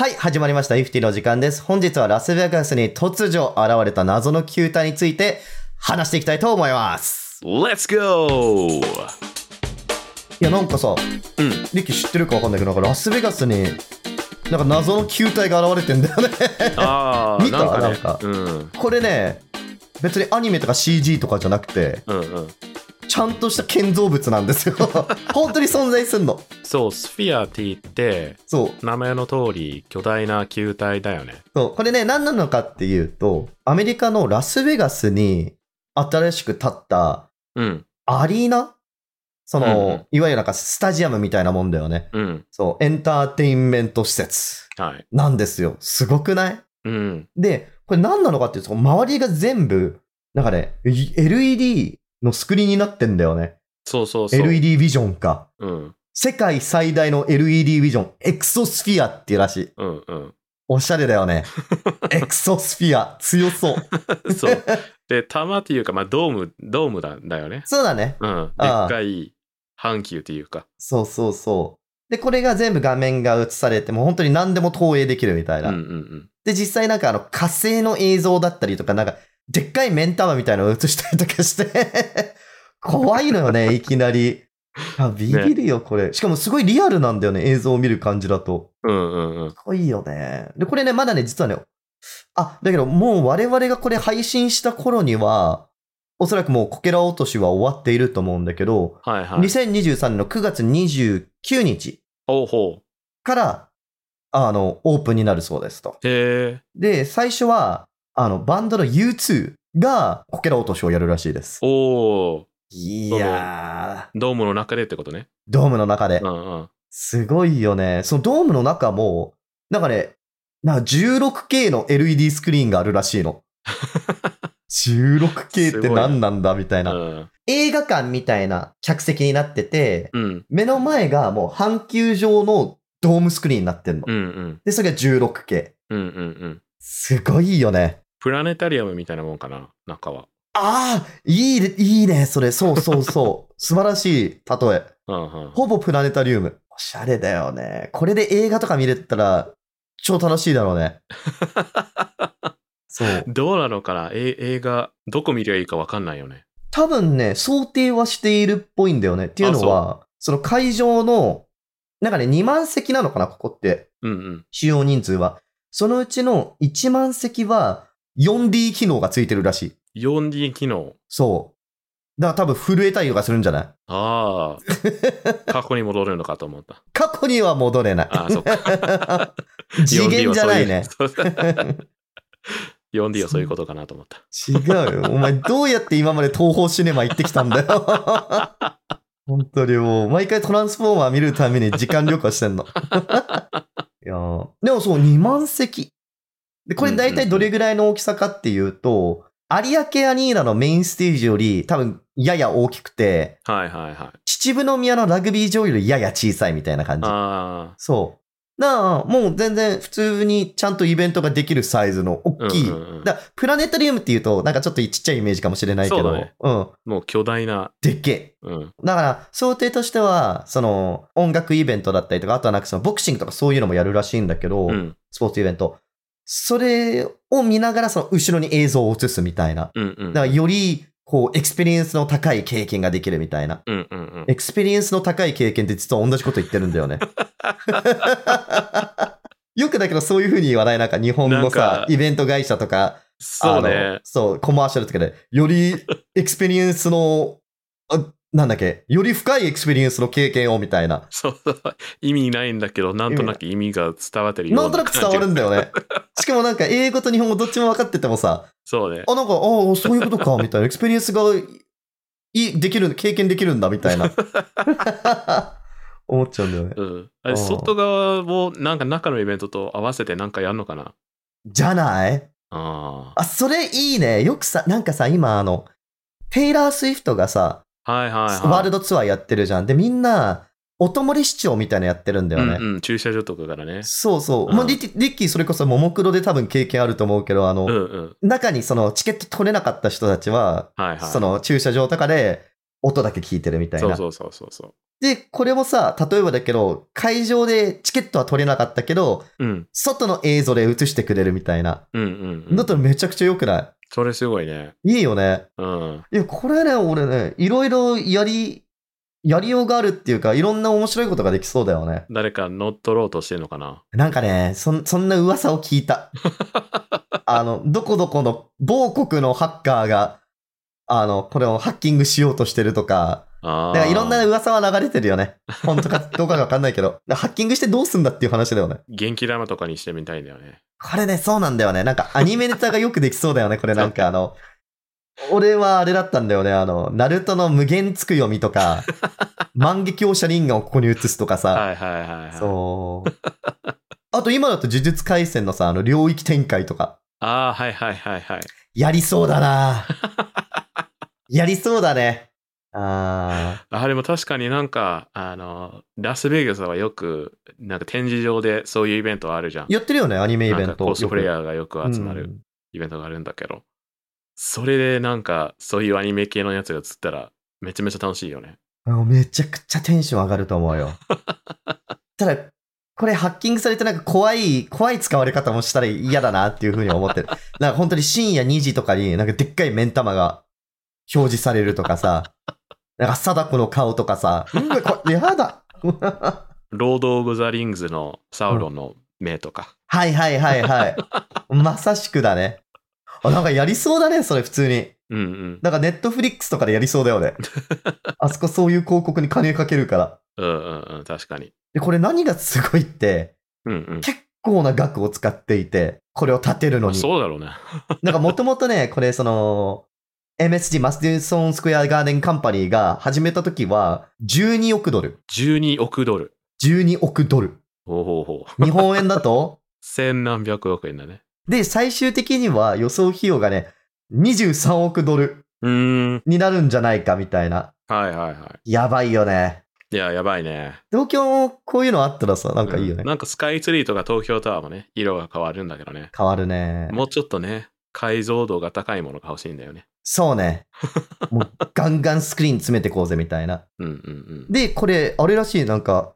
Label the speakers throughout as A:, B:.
A: はい、始まりました。イフティの時間です。本日はラスベガスに突如現れた謎の球体について話していきたいと思います。
B: Let's go!
A: いや、なんかさ、
B: うん。
A: リッキー知ってるかわかんないけど、なんかラスベガスに、なんか謎の球体が現れてんだよね。
B: ああ、
A: 見た？
B: なんかね。
A: なんか
B: うん。
A: これね、別にアニメとか CG とかじゃなくて、
B: うんうん。
A: ちゃんとした建造物なんですよ。本当に存在すんの。
B: そう、スフィアって言って、
A: そう。
B: 名前の通り巨大な球体だよね。
A: そう。これね、何なのかっていうと、アメリカのラスベガスに新しく建った
B: うん。
A: アリーナ？その、
B: うんうん
A: いわゆるなんかスタジアムみたいなもんだよね。
B: うん。
A: そう、エンターテインメント施設
B: はい。
A: なんですよ。すごくない？
B: うん。
A: で、これ何なのかっていうと、周りが全部、なんかね、い LED のスクリーンになってんだよね。
B: そうそうそう。
A: LED ビジョンか。
B: うん。
A: 世界最大の LED ビジョン、エクソスフィアっていうらしい。
B: うんうん。
A: おしゃれだよね。エクソスフィア、強そう。
B: そう。で、玉っていうか、まあ、ドーム、ドームだだよね。
A: そうだね。
B: うん。でっかい半球っていうか。
A: そうそうそう。で、これが全部画面が映されて、もう本当に何でも投影できるみたいな。
B: うんうんうん。
A: で、実際なんかあの火星の映像だったりとか、なんか、でっかい目ん玉みたいなのを映したりとかして、怖いのよね、いきなり。あビビるよ、これ。しかもすごいリアルなんだよね、映像を見る感じだと。
B: うんうんうん。
A: かっこいいよね。で、これね、まだね、実はね、あ、だけどもう我々がこれ配信した頃には、おそらくもうこけら落としは終わっていると思うんだけど、
B: はいはい。
A: 2023年の9月29日から、あの、オープンになるそうですと。
B: う。へえ。
A: で、最初は、あの、バンドの U2 がこけら落としをやるらしいです。
B: おお。
A: いやー、
B: ドームの中でってことね。
A: ドームの中で
B: う。んうん。
A: すごいよね。そのドームの中も、なんかね、なんか 16K の LED スクリーンがあるらしいの。16K って何なんだみたいな。
B: うん。
A: 映画館みたいな客席になってて、
B: うん。
A: 目の前がもう半球状のドームスクリーンになってんの。
B: うんうん。
A: で、それが 16K。
B: うんうんうん。
A: すごいよね。
B: プラネタリアムみたいなもんかな、中は。
A: ああ、いいね、いいね、それ。そうそうそう。素晴らしい例え。
B: うんうん。
A: ほぼプラネタリウム。おしゃれだよね。これで映画とか見れたら、超楽しいだろうね。そう。
B: どうなのかな？え映画、どこ見りゃいいかわかんないよね。
A: 多分ね、想定はしているっぽいんだよね。っていうのは、その会場の、なんかね、2万席なのかな、ここって。
B: うんうん。
A: 使用人数は。そのうちの1万席は 4D 機能がついてるらしい。
B: 4D 機能。
A: そう。だから多分震えたりとかするんじゃない？
B: ああ。過去に戻るのかと思った。
A: 過去には戻れない。
B: ああ、そっか。
A: 次元じゃないね。
B: 4D はそういう。そう 4D はそういうことかなと思った。
A: 違うよ。お前どうやって今まで東宝シネマ行ってきたんだよ。本当にもう、毎回トランスフォーマー見るために時間旅行してんの。いやーでもそう、2万席。で、これ大体どれぐらいの大きさかっていうと、有明アニーナのメインステージより多分やや大きくて、
B: はいはいはい。
A: 秩父宮のラグビー場よりやや小さいみたいな感じ。
B: あ
A: そう。だから、もう全然普通にちゃんとイベントができるサイズの大きい。
B: うんうんうん
A: だプラネタリウムっていうと、なんかちょっとちっちゃいイメージかもしれないけど、
B: そうだね
A: うん。
B: あ、もう巨大な。
A: でっけえ。
B: うん。
A: だから、想定としては、その、音楽イベントだったりとか、あとはなんかその、ボクシングとかそういうのもやるらしいんだけど、
B: うん。
A: スポーツイベント。それを見ながら、その、後ろに映像を映すみたいな。
B: うんうん。
A: だから、より、こう、 experience の高い経験ができるみたいな。
B: うんうんうん。
A: experience の高い経験って実は同じこと言ってるんだよね。よくだけどそういう風に言わないなんか日本のさ
B: か、
A: イベント会社とか、
B: そうね。
A: そう、コマーシャルとかで、より experience の、あなんだっけ、より深い experienceスの経験をみたいな。
B: そうそう。意味ないんだけど、なんとなく意味が伝わってるよう
A: なんとなく伝わるんだよね。しかもなんか英語と日本語どっちも分かっててもさ、
B: そうね。
A: あ、なんか、ああ、そういうことか、みたいな。 experience がいい、できる、経験できるんだ、みたいな。思っちゃうんだよね。
B: うん。あれ、
A: うん
B: 外側をなんか中のイベントと合わせてなんかやんのかな？
A: じゃない？
B: あ
A: あ、それいいね。よくさ、なんかさ、今あの、テイラー・スウィフトがさ、
B: あ。はいはいはい。
A: ワールドツアーやってるじゃん。で、みんな、おともり市長みたいなのやってるんだよね。
B: うんうん、駐車場とかからね。
A: そうそう。
B: うん
A: まあ、リッキーリッキーそれこそももクロで多分経験あると思うけど、あの、
B: うんうん。
A: 中にそのチケット取れなかった人たちは、
B: はいはい。
A: その駐車場とかで、音だけ聞いてるみたいな。
B: そうそうそうそうそ
A: で、これもさ、例えばだけど、会場でチケットは取れなかったけど、
B: う。うん。
A: 外の映像で映してくれるみたいな。
B: うんうん、うん。
A: だったらめちゃくちゃ良くな
B: それすごいね。
A: いいいよね。
B: うん。
A: いや、これね、俺ね、いろいろやり、やりようがあるっていうか、いろんな面白いことができそうだよね。
B: 誰か乗っ取ろうとしてるのかな？
A: なんかね、そんそんな噂を聞いた。あの、どこどこの某国のハッカーが、あの、これをハッキングしようとしてるとか。だからいろんな噂は流れてるよね。本当かどうかわかんないけど。ハッキングしてどうすんだっていう話だよね。
B: 元気玉とかにしてみたいんだよね。
A: これね、そうなんだよね。なんかアニメネタがよくできそうだよね。これなんかあの、俺はあれだったんだよね。あの、ナルトの無限つく読みとか、万華鏡車輪眼をここに映すとかさ。
B: はいはいはい、はい。
A: そう。あと今だと呪術廻戦のさ、あの領域展開とか。
B: ああ、はいはいはいはい。
A: やりそうだな やりそうだね。あ
B: あでも確かになんか、あの、ラスベガスはよく、なんか展示場でそういうイベントあるじゃん。
A: ー。やってるよね、アニメイベント。
B: コスプレイ
A: ー
B: ヤーがよく集まるイベントがあるんだけど、それでなんかそういうアニメ系のやつが映ったらめちゃめちゃ楽しいよね。
A: めちゃくちゃテンション上がると思うよ。ただ、これハッキングされてなんか怖い、怖い使われ方もしたら嫌だなっていうふうに思ってる。なんか本当に深夜2時とかになんかでっかい目ん玉が表示されるとかさ、なんか貞子の顔とかさ、うわ、こ れ嫌だ。
B: ロード・オブ・ザ・リングズのサウロンの目とか。
A: はいはいはいはい。まさしくだね。あ、なんかやりそうだね、それ普通に。
B: うんうん。
A: なんかネットフリックスとかでやりそうだよね。あそこそういう広告に金かけるから。
B: うんうんうん、確かに。
A: で、これ何がすごいって、
B: うんうん。
A: 結構な額を使っていて、これを建てるのに。
B: そうだろうね。
A: なんかもともとね、これその、MSG マスディソンスクエアガーデンカンパニーが始めた時は12億ドル。
B: 12億ドル。
A: 12億ドル。
B: ほうほうほう。
A: 日本円だと？
B: 千何百億円だね。
A: で、最終的には予想費用がね、23億ドル。になるんじゃないかみたいな。
B: はいはいは
A: やばいよね。
B: い。いや、やばいね。
A: 東京こういうのあったらさ、なんかいいよね。
B: うんなんかスカイツリーとか東京タワーもね、色が変わるんだけどね。
A: 変わるね。
B: もうちょっとね、解像度が高いものが欲しいんだよね。
A: そうね。もうガンガンスクリーン詰めてこうぜみたいな。
B: うんうんうん。
A: で、これ、あれらしい、なんか、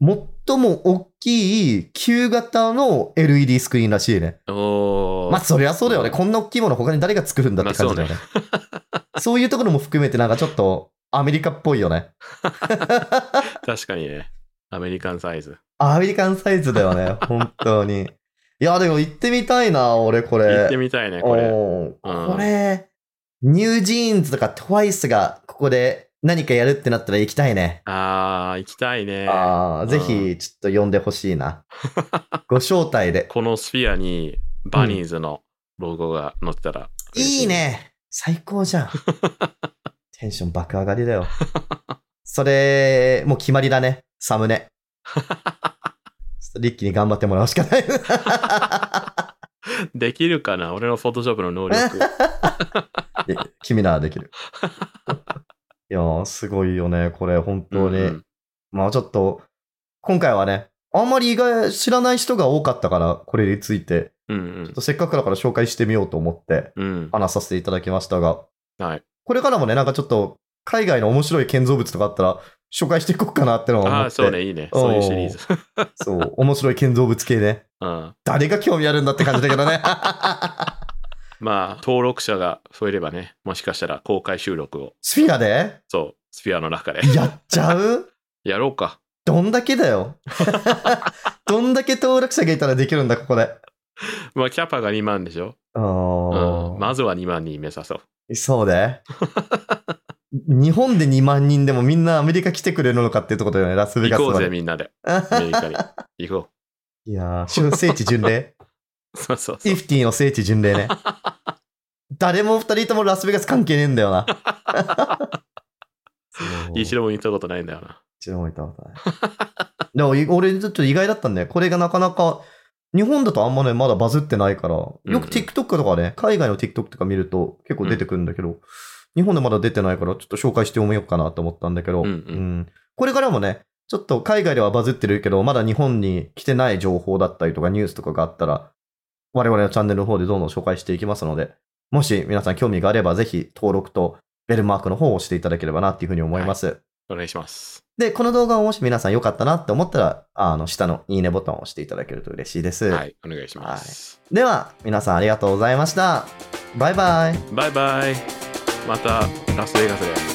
A: 最も大きい旧型の LED スクリーンらしいね。まあ、そりゃそうだよね。こんな大きいもの他に誰が作るんだって感じだよね。そう いうところも含めてなんかちょっとアメリカっぽいよね。
B: 確かにね。アメリカンサイズ。
A: アメリカンサイズだよね。本当に。いや、でも行ってみたいな、俺これ。
B: 行ってみたいね、これ。
A: これ、NewJeans とか TWICE がここで何かやるってなったら行きたいね。
B: あー、行きたいね。
A: ああ、ぜひちょっと呼んでほしいな。ご招待で。
B: このスフィアにバニーズのロゴが載ってたら、
A: いい。ね。最高じゃん。テンション爆上がりだよ。それ、もう決まりだね。サムネ。ちょっとリッキーに頑張ってもらうしかない。
B: できるかな？俺のフォトショップの能力。
A: で君ならできる。いやー、すごいよね。これ、本当に。
B: うん
A: まあちょっと、今回はね、あんまり意外、知らない人が多かったから、これについて、
B: うん
A: ちょっとせっかくだから紹介してみようと思って
B: うん。うん。
A: 話させていただきましたが、
B: はい。
A: これからもね、なんかちょっと、海外の面白い建造物とかあったら、紹介していこうかなってのは思って。
B: ああ、そうね、いいね。そういうシリーズ。
A: そう、面白い建造物系ね。
B: うん。
A: 誰が興味あるんだって感じだけどね。
B: まあ、登録者が増えればね、もしかしたら公開収録を、
A: スフィアで？
B: そう、スフィアの中で
A: やっちゃう？
B: やろうか。
A: どんだけだよ。どんだけ登録者がいたらできるんだ、ここで。
B: まあ、キャパが2万でしょ。
A: あ
B: う
A: ー
B: ん。まずは2万人目指そう。
A: そうで。日本で2万人でもみんなアメリカ来てくれるのかっていうところだよね、ラスベガス
B: 行こうぜ。みんなで。アメリカに。行こ
A: いやー、聖聖地巡礼。
B: う。そうそうそう。
A: イフティの聖地巡礼ね。誰も二人ともラスベガス関係ねえんだよな。
B: 一度も行ったことないんだよな。
A: 一度も行ったことない。でもい俺ちょっと意外だったんだよ。これがなかなか、日本だとあんまね、まだバズってないから、よく
B: うんうん
A: TikTok とかね、海外の TikTok とか見ると結構出てくるんだけど、日本でまだ出てないから、ちょっと紹介してみようかなと思ったんだけど、
B: うんうん
A: これからもね、ちょっと海外ではバズってるけど、まだ日本に来てない情報だったりとかニュースとかがあったら、我々のチャンネルの方でどんどん紹介していきますので、もし皆さん興味があればぜひ登録とベルマークの方を押していただければなっていうふうに思います。
B: お願いします。
A: で、この動画をもし皆さん良かったなって思ったら、あの、下のいいねボタンを押していただけると嬉しいです。
B: はい、お願いします。
A: では、皆さんありがとうございました。バイバイ。
B: バイバイ。またラスベガスで。